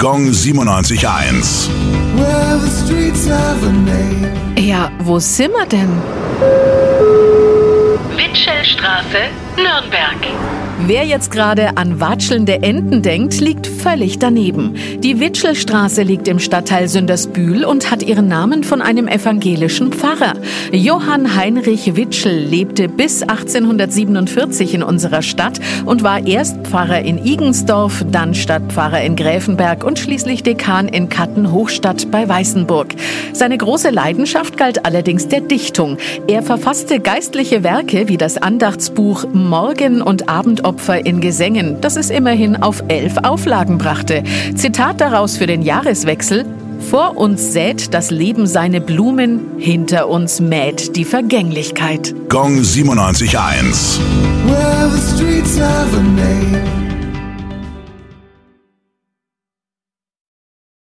Gong 97.1. Well, the streets have a name. Ja, wo sind wir denn? Witschelstraße, Nürnberg. Wer jetzt gerade an watschelnde Enten denkt, liegt völlig daneben. Die Witschelstraße liegt im Stadtteil Sündersbühl und hat ihren Namen von einem evangelischen Pfarrer. Johann Heinrich Witschel lebte bis 1847 in unserer Stadt und war erst Pfarrer in Igensdorf, dann Stadtpfarrer in Gräfenberg und schließlich Dekan in Katten-Hochstadt bei Weißenburg. Seine große Leidenschaft galt allerdings der Dichtung. Er verfasste geistliche Werke wie das Andachtsbuch Morgen und Abendopfer in Gesängen, das es immerhin auf elf Auflagen brachte. Zitat daraus für den Jahreswechsel. Vor uns sät das Leben seine Blumen, hinter uns mäht die Vergänglichkeit. Gong 97.1. Well,